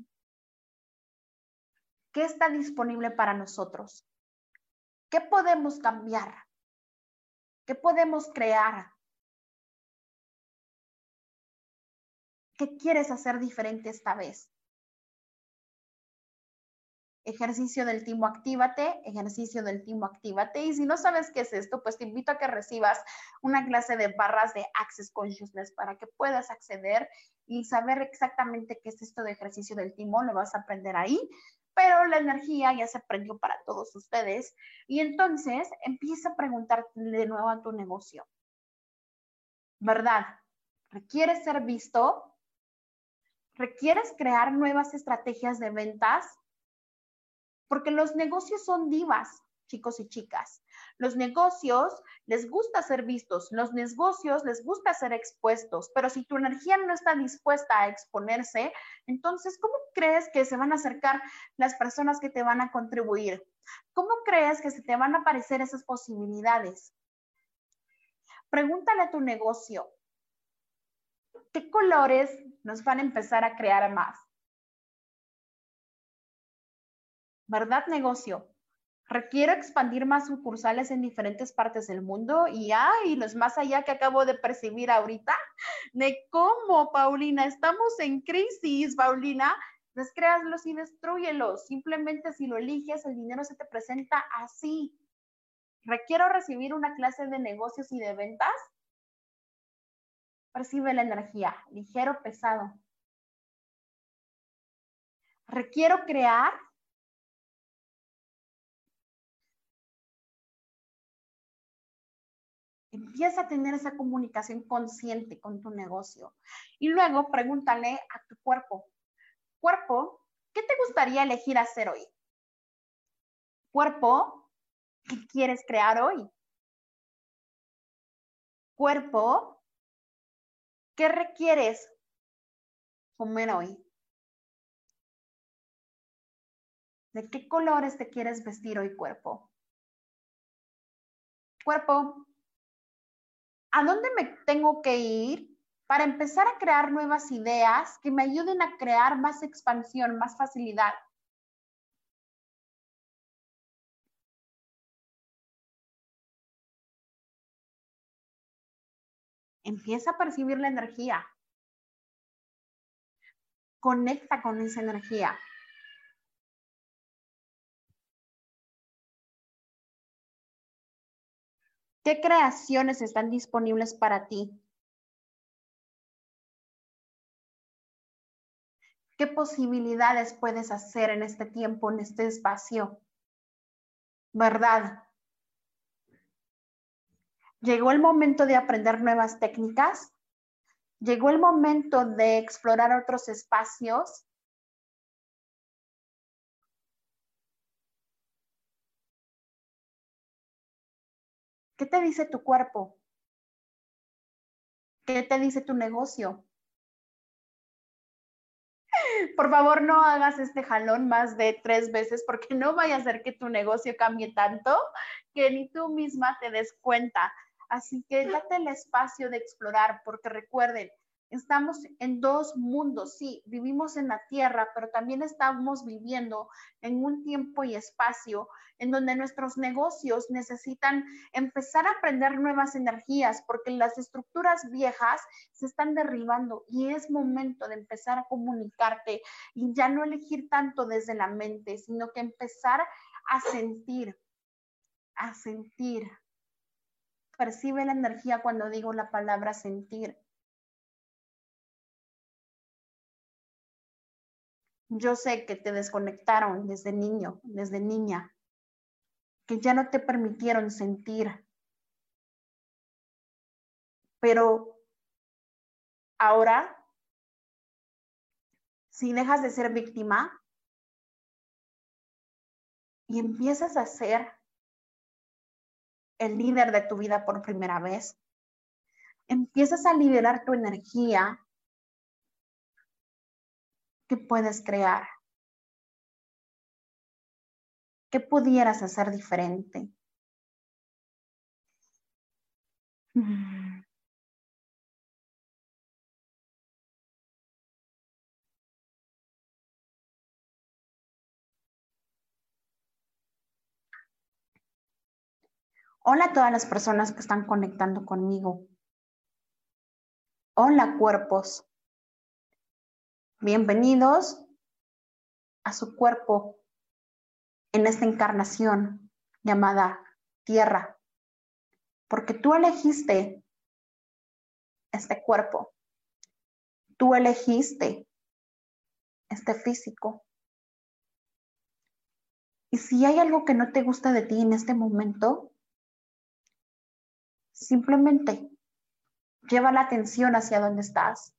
¿qué está disponible para nosotros? ¿Qué podemos cambiar? ¿Qué podemos crear? ¿Qué quieres hacer diferente esta vez? Ejercicio del timo actívate, ejercicio del timo actívate. Y si no sabes qué es esto, pues te invito a que recibas una clase de barras de Access Consciousness para que puedas acceder y saber exactamente qué es esto de ejercicio del timo. Lo vas a aprender ahí, pero la energía ya se aprendió para todos ustedes. Y entonces empieza a preguntar de nuevo a tu negocio. ¿Verdad? ¿Requiere ser visto? Requieres crear nuevas estrategias de ventas, porque los negocios son divas, chicos y chicas. Los negocios les gusta ser vistos, los negocios les gusta ser expuestos, pero si tu energía no está dispuesta a exponerse, entonces, ¿cómo crees que se van a acercar las personas que te van a contribuir? ¿Cómo crees que se te van a aparecer esas posibilidades? Pregúntale a tu negocio, ¿qué colores nos van a empezar a crear más? ¿Verdad, negocio? Requiero expandir más sucursales en diferentes partes del mundo y hay los más allá que acabo de percibir ahorita. ¿De cómo, Paulina? Estamos en crisis, Paulina. Descréalos y destruyelos. Simplemente si lo eliges, el dinero se te presenta así. ¿Requiero recibir una clase de negocios y de ventas? Percibe la energía, ligero, pesado. Requiero crear Empieza a tener esa comunicación consciente con tu negocio. Y luego pregúntale a tu cuerpo, cuerpo, ¿qué te gustaría elegir hacer hoy? Cuerpo, ¿qué quieres crear hoy? Cuerpo, ¿Qué requieres comer hoy? ¿De qué colores te quieres vestir hoy, cuerpo? Cuerpo, ¿a dónde me tengo que ir para empezar a crear nuevas ideas que me ayuden a crear más expansión, más facilidad? Empieza a percibir la energía. Conecta con esa energía. ¿Qué creaciones están disponibles para ti? ¿Qué posibilidades puedes hacer en este tiempo, en este espacio? ¿Verdad? Llegó el momento de aprender nuevas técnicas. Llegó el momento de explorar otros espacios. ¿Qué te dice tu cuerpo? ¿Qué te dice tu negocio? Por favor, no hagas este jalón más de tres veces porque no vaya a hacer que tu negocio cambie tanto que ni tú misma te des cuenta. Así que date el espacio de explorar, porque recuerden, estamos en dos mundos, sí, vivimos en la Tierra, pero también estamos viviendo en un tiempo y espacio en donde nuestros negocios necesitan empezar a aprender nuevas energías, porque las estructuras viejas se están derribando y es momento de empezar a comunicarte y ya no elegir tanto desde la mente, sino que empezar a sentir, a sentir percibe la energía cuando digo la palabra sentir. Yo sé que te desconectaron desde niño, desde niña, que ya no te permitieron sentir. Pero ahora, si dejas de ser víctima, y empiezas a ser el líder de tu vida por primera vez, empiezas a liberar tu energía, ¿qué puedes crear? ¿Qué pudieras hacer diferente? Mm. Hola a todas las personas que están conectando conmigo. Hola cuerpos. Bienvenidos a su cuerpo en esta encarnación llamada tierra. Porque tú elegiste este cuerpo. Tú elegiste este físico. Y si hay algo que no te gusta de ti en este momento, Simplemente lleva la atención hacia donde estás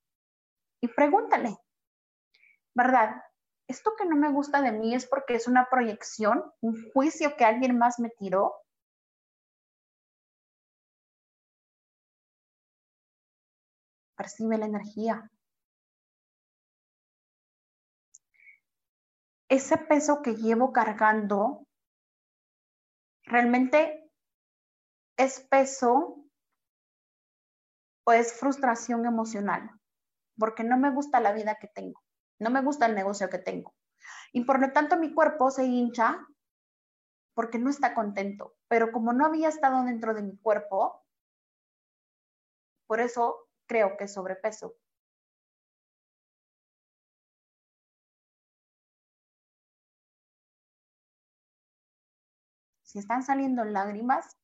y pregúntale, ¿verdad? ¿Esto que no me gusta de mí es porque es una proyección, un juicio que alguien más me tiró? Percibe la energía. Ese peso que llevo cargando realmente es peso o es frustración emocional, porque no me gusta la vida que tengo, no me gusta el negocio que tengo. Y por lo tanto mi cuerpo se hincha porque no está contento, pero como no había estado dentro de mi cuerpo, por eso creo que es sobrepeso. Si están saliendo lágrimas,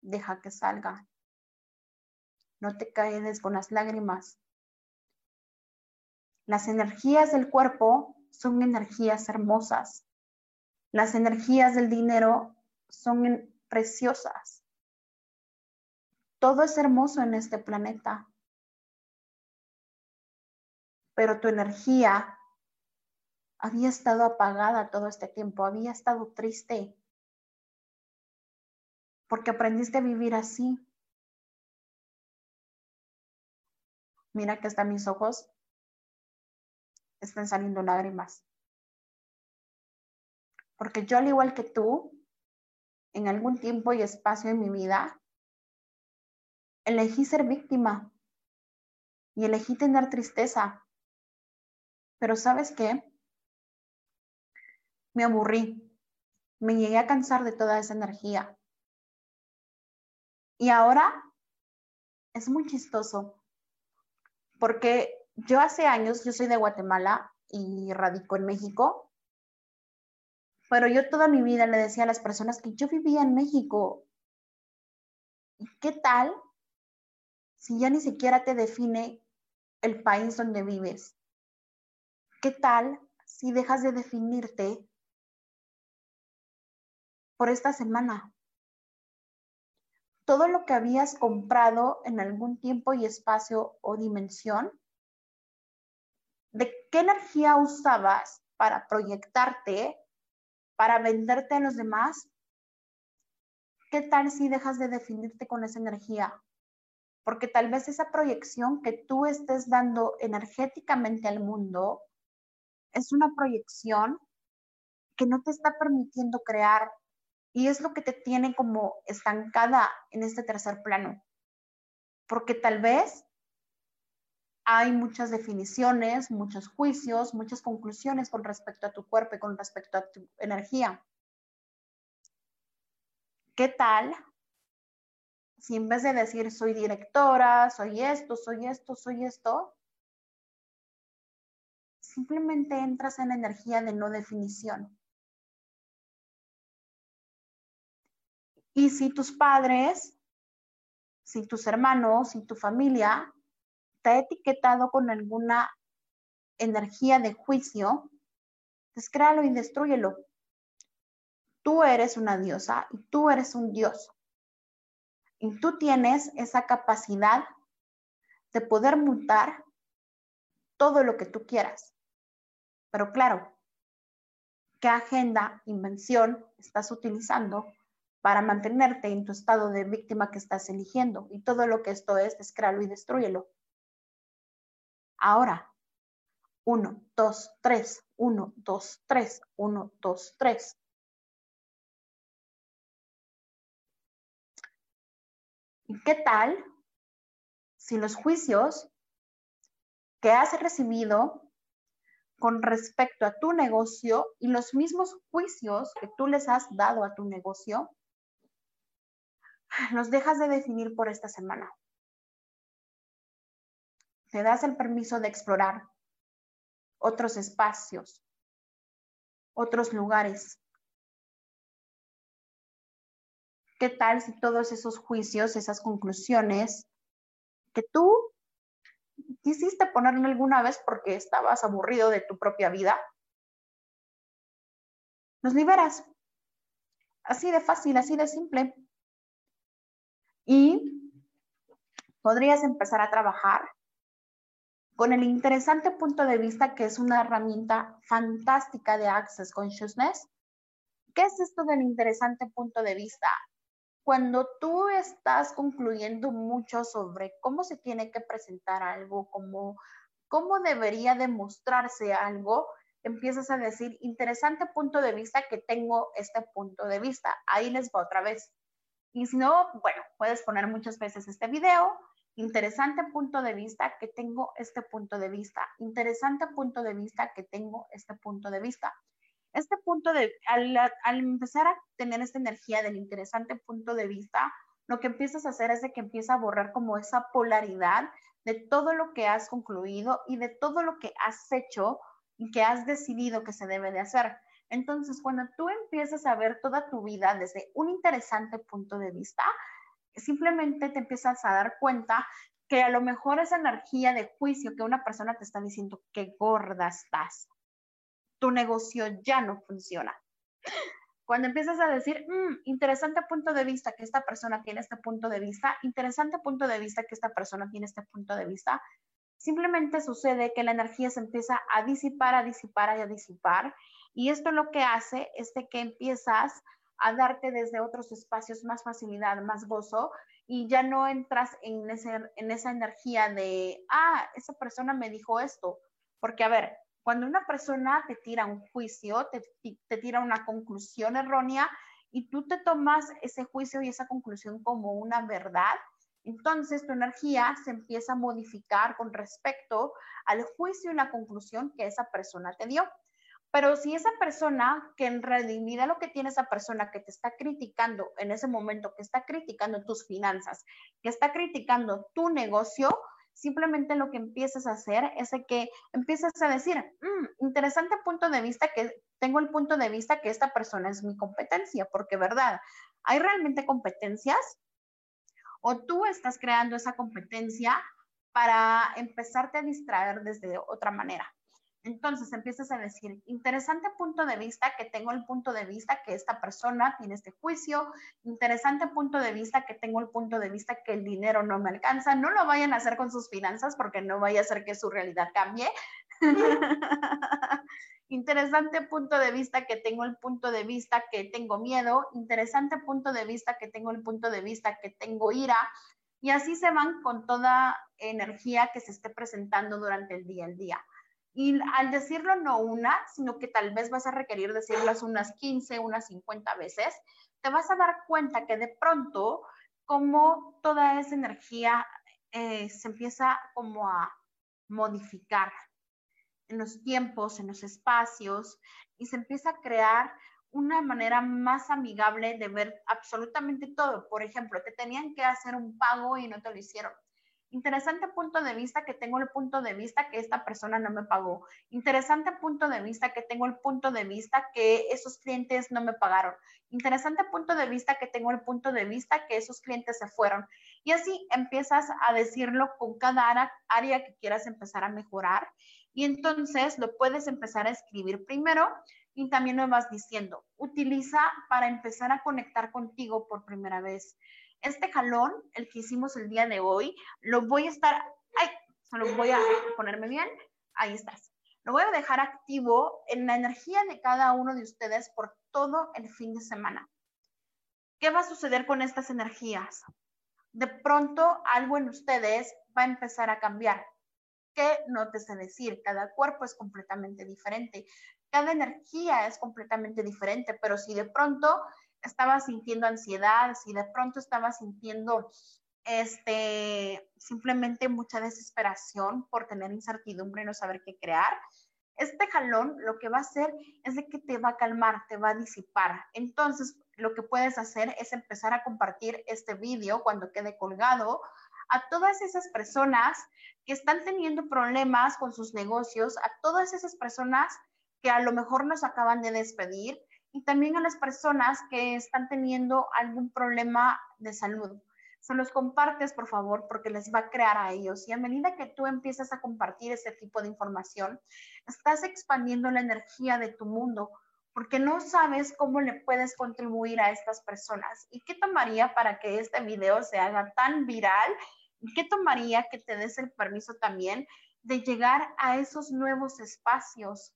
deja que salga. No te caes con las lágrimas. Las energías del cuerpo son energías hermosas. Las energías del dinero son preciosas. Todo es hermoso en este planeta. Pero tu energía había estado apagada todo este tiempo, había estado triste, porque aprendiste a vivir así. Mira que hasta mis ojos están saliendo lágrimas. Porque yo, al igual que tú, en algún tiempo y espacio en mi vida, elegí ser víctima y elegí tener tristeza. Pero sabes qué? Me aburrí, me llegué a cansar de toda esa energía. Y ahora es muy chistoso, porque yo hace años, yo soy de Guatemala y radico en México, pero yo toda mi vida le decía a las personas que yo vivía en México. ¿Y qué tal si ya ni siquiera te define el país donde vives? ¿Qué tal si dejas de definirte por esta semana? Todo lo que habías comprado en algún tiempo y espacio o dimensión, de qué energía usabas para proyectarte, para venderte a los demás, ¿qué tal si dejas de definirte con esa energía? Porque tal vez esa proyección que tú estés dando energéticamente al mundo es una proyección que no te está permitiendo crear y es lo que te tiene como estancada en este tercer plano. Porque tal vez hay muchas definiciones, muchos juicios, muchas conclusiones con respecto a tu cuerpo y con respecto a tu energía. ¿Qué tal si en vez de decir soy directora, soy esto, soy esto, soy esto, simplemente entras en energía de no definición? Y si tus padres, si tus hermanos, si tu familia te ha etiquetado con alguna energía de juicio, descréalo y destruyelo. Tú eres una diosa y tú eres un dios. Y tú tienes esa capacidad de poder mutar todo lo que tú quieras. Pero claro, qué agenda, invención estás utilizando para mantenerte en tu estado de víctima que estás eligiendo. Y todo lo que esto es, descréalo y destruyelo. Ahora, uno, dos, tres, uno, dos, tres, uno, dos, tres. ¿Y qué tal si los juicios que has recibido con respecto a tu negocio y los mismos juicios que tú les has dado a tu negocio, los dejas de definir por esta semana. Te das el permiso de explorar otros espacios, otros lugares. ¿Qué tal si todos esos juicios, esas conclusiones que tú quisiste ponerme alguna vez porque estabas aburrido de tu propia vida, los liberas? Así de fácil, así de simple. Y podrías empezar a trabajar con el interesante punto de vista que es una herramienta fantástica de Access Consciousness. ¿Qué es esto del interesante punto de vista? Cuando tú estás concluyendo mucho sobre cómo se tiene que presentar algo, cómo, cómo debería demostrarse algo, empiezas a decir, interesante punto de vista que tengo este punto de vista. Ahí les va otra vez. Y si no, bueno, puedes poner muchas veces este video, Interesante punto de vista que tengo este punto de vista. Interesante punto de vista que tengo este punto de vista. Este punto de, al, al empezar a tener esta energía del interesante punto de vista, lo que empiezas a hacer es de que empieza a borrar como esa polaridad de todo lo que has concluido y de todo lo que has hecho y que has decidido que se debe de hacer. Entonces, cuando tú empiezas a ver toda tu vida desde un interesante punto de vista, simplemente te empiezas a dar cuenta que a lo mejor esa energía de juicio que una persona te está diciendo que gorda estás, tu negocio ya no funciona. Cuando empiezas a decir, mm, interesante punto de vista que esta persona tiene este punto de vista, interesante punto de vista que esta persona tiene este punto de vista, simplemente sucede que la energía se empieza a disipar, a disipar, a disipar. Y esto lo que hace es que empiezas a darte desde otros espacios más facilidad, más gozo y ya no entras en, en esa energía de, ah, esa persona me dijo esto. Porque, a ver, cuando una persona te tira un juicio, te, te tira una conclusión errónea y tú te tomas ese juicio y esa conclusión como una verdad, entonces tu energía se empieza a modificar con respecto al juicio y la conclusión que esa persona te dio. Pero si esa persona, que en realidad lo que tiene esa persona que te está criticando en ese momento, que está criticando tus finanzas, que está criticando tu negocio, simplemente lo que empiezas a hacer es que empiezas a decir, mm, interesante punto de vista que tengo el punto de vista que esta persona es mi competencia, porque verdad, ¿hay realmente competencias? ¿O tú estás creando esa competencia para empezarte a distraer desde otra manera? Entonces empiezas a decir, interesante punto de vista que tengo el punto de vista que esta persona tiene este juicio, interesante punto de vista que tengo el punto de vista que el dinero no me alcanza. No lo vayan a hacer con sus finanzas porque no vaya a hacer que su realidad cambie. interesante punto de vista que tengo el punto de vista que tengo miedo, interesante punto de vista que tengo el punto de vista que tengo ira. Y así se van con toda energía que se esté presentando durante el día al día. Y al decirlo no una, sino que tal vez vas a requerir decirlas unas 15, unas 50 veces, te vas a dar cuenta que de pronto como toda esa energía eh, se empieza como a modificar en los tiempos, en los espacios, y se empieza a crear una manera más amigable de ver absolutamente todo. Por ejemplo, te tenían que hacer un pago y no te lo hicieron. Interesante punto de vista que tengo el punto de vista que esta persona no me pagó. Interesante punto de vista que tengo el punto de vista que esos clientes no me pagaron. Interesante punto de vista que tengo el punto de vista que esos clientes se fueron. Y así empiezas a decirlo con cada área que quieras empezar a mejorar. Y entonces lo puedes empezar a escribir primero y también lo vas diciendo. Utiliza para empezar a conectar contigo por primera vez. Este jalón, el que hicimos el día de hoy, lo voy a estar, ay, solo voy a ponerme bien, ahí estás. Lo voy a dejar activo en la energía de cada uno de ustedes por todo el fin de semana. ¿Qué va a suceder con estas energías? De pronto algo en ustedes va a empezar a cambiar. ¿Qué no te sé decir? Cada cuerpo es completamente diferente. Cada energía es completamente diferente, pero si de pronto estabas sintiendo ansiedad, si de pronto estabas sintiendo este, simplemente mucha desesperación por tener incertidumbre y no saber qué crear, este jalón lo que va a hacer es de que te va a calmar, te va a disipar. Entonces, lo que puedes hacer es empezar a compartir este vídeo cuando quede colgado a todas esas personas que están teniendo problemas con sus negocios, a todas esas personas que a lo mejor nos acaban de despedir y también a las personas que están teniendo algún problema de salud se los compartes, por favor, porque les va a crear a ellos. Y a medida que tú empiezas a compartir ese tipo de información, estás expandiendo la energía de tu mundo, porque no sabes cómo le puedes contribuir a estas personas. ¿Y qué tomaría para que este video se haga tan viral? ¿Y qué tomaría que te des el permiso también de llegar a esos nuevos espacios?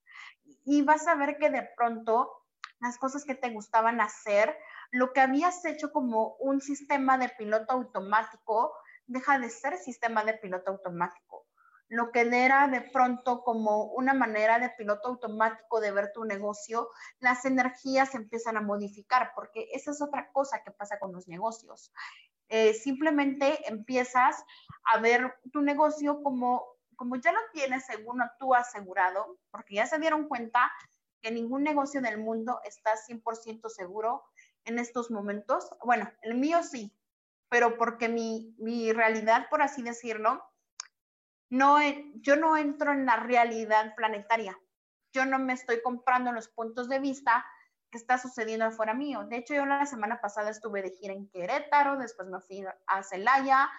Y vas a ver que de pronto las cosas que te gustaban hacer, lo que habías hecho como un sistema de piloto automático deja de ser sistema de piloto automático. Lo que era de pronto como una manera de piloto automático de ver tu negocio, las energías empiezan a modificar, porque esa es otra cosa que pasa con los negocios. Eh, simplemente empiezas a ver tu negocio como, como ya lo tienes según tú asegurado, porque ya se dieron cuenta que ningún negocio del mundo está 100% seguro en estos momentos. Bueno, el mío sí, pero porque mi, mi realidad, por así decirlo, no, yo no entro en la realidad planetaria. Yo no me estoy comprando los puntos de vista que está sucediendo afuera mío. De hecho, yo la semana pasada estuve de gira en Querétaro, después me fui a Celaya,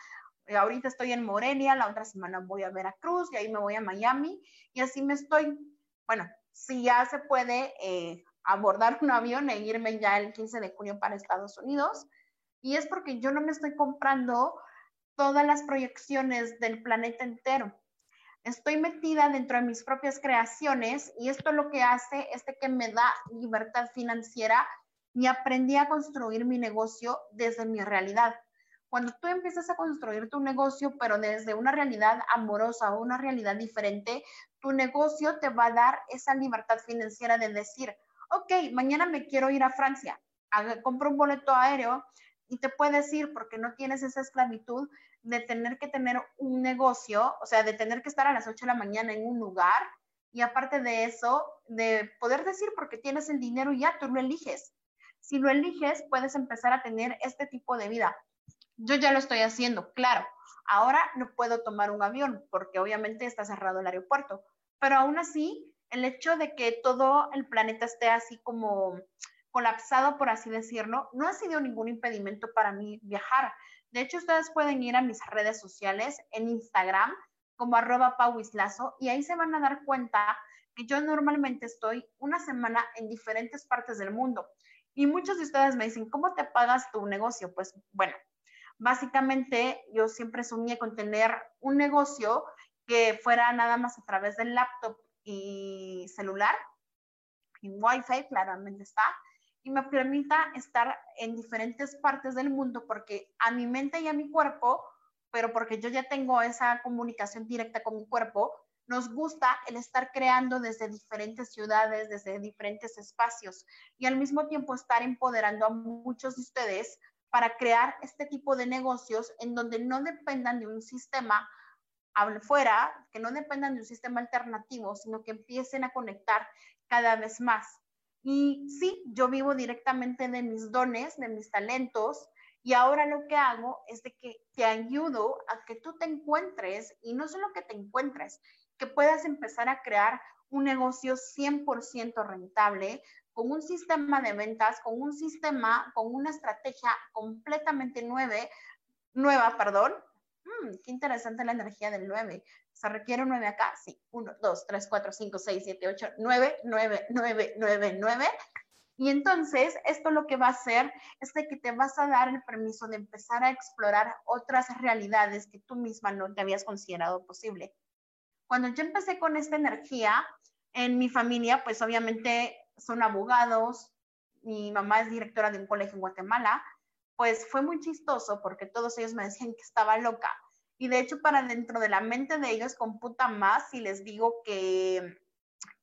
ahorita estoy en Morelia, la otra semana voy a Veracruz y ahí me voy a Miami y así me estoy, bueno, si ya se puede eh, abordar un avión e irme ya el 15 de junio para Estados Unidos. Y es porque yo no me estoy comprando todas las proyecciones del planeta entero. Estoy metida dentro de mis propias creaciones y esto lo que hace es que me da libertad financiera y aprendí a construir mi negocio desde mi realidad. Cuando tú empiezas a construir tu negocio, pero desde una realidad amorosa o una realidad diferente, tu negocio te va a dar esa libertad financiera de decir, ok, mañana me quiero ir a Francia, compro un boleto aéreo y te puedes ir porque no tienes esa esclavitud de tener que tener un negocio, o sea, de tener que estar a las 8 de la mañana en un lugar y aparte de eso, de poder decir porque tienes el dinero y ya tú lo eliges. Si lo eliges, puedes empezar a tener este tipo de vida. Yo ya lo estoy haciendo, claro. Ahora no puedo tomar un avión porque obviamente está cerrado el aeropuerto, pero aún así el hecho de que todo el planeta esté así como colapsado, por así decirlo, no ha sido ningún impedimento para mí viajar. De hecho, ustedes pueden ir a mis redes sociales en Instagram como arroba pauislazo y ahí se van a dar cuenta que yo normalmente estoy una semana en diferentes partes del mundo. Y muchos de ustedes me dicen, ¿cómo te pagas tu negocio? Pues bueno, básicamente yo siempre soñé con tener un negocio que fuera nada más a través del laptop y celular, en Wi-Fi claramente está, y me permita estar en diferentes partes del mundo porque a mi mente y a mi cuerpo, pero porque yo ya tengo esa comunicación directa con mi cuerpo, nos gusta el estar creando desde diferentes ciudades, desde diferentes espacios y al mismo tiempo estar empoderando a muchos de ustedes para crear este tipo de negocios en donde no dependan de un sistema fuera, que no dependan de un sistema alternativo, sino que empiecen a conectar cada vez más. Y sí, yo vivo directamente de mis dones, de mis talentos, y ahora lo que hago es de que te ayudo a que tú te encuentres, y no solo que te encuentres, que puedas empezar a crear un negocio 100% rentable, con un sistema de ventas, con un sistema, con una estrategia completamente nueva, nueva, perdón, Mm, qué interesante la energía del 9. ¿Se requiere un 9 acá? Sí. 1, 2, 3, 4, 5, 6, 7, 8, 9, 9, 9, 9, 9. Y entonces, esto lo que va a hacer es de que te vas a dar el permiso de empezar a explorar otras realidades que tú misma no te habías considerado posible. Cuando yo empecé con esta energía, en mi familia, pues obviamente son abogados, mi mamá es directora de un colegio en Guatemala, pues fue muy chistoso porque todos ellos me decían que estaba loca. Y de hecho, para dentro de la mente de ellos computa más si les digo que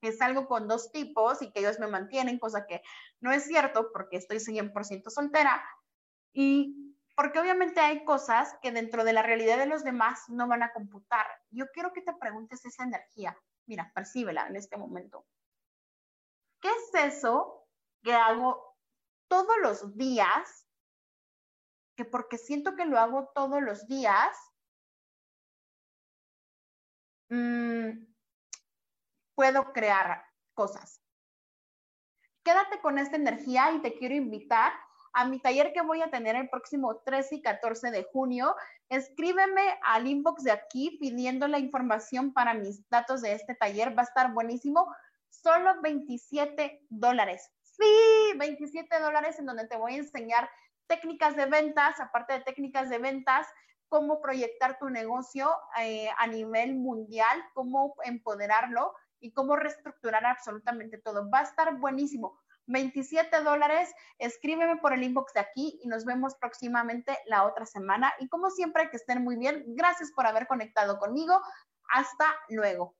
es algo con dos tipos y que ellos me mantienen, cosa que no es cierto porque estoy 100% soltera. Y porque obviamente hay cosas que dentro de la realidad de los demás no van a computar. Yo quiero que te preguntes esa energía. Mira, percíbela en este momento. ¿Qué es eso que hago todos los días? Que porque siento que lo hago todos los días, mmm, puedo crear cosas. Quédate con esta energía y te quiero invitar a mi taller que voy a tener el próximo 13 y 14 de junio. Escríbeme al inbox de aquí pidiendo la información para mis datos de este taller. Va a estar buenísimo. Solo 27 dólares. Sí, 27 dólares en donde te voy a enseñar técnicas de ventas, aparte de técnicas de ventas, cómo proyectar tu negocio eh, a nivel mundial, cómo empoderarlo y cómo reestructurar absolutamente todo. Va a estar buenísimo. 27 dólares, escríbeme por el inbox de aquí y nos vemos próximamente la otra semana. Y como siempre, que estén muy bien. Gracias por haber conectado conmigo. Hasta luego.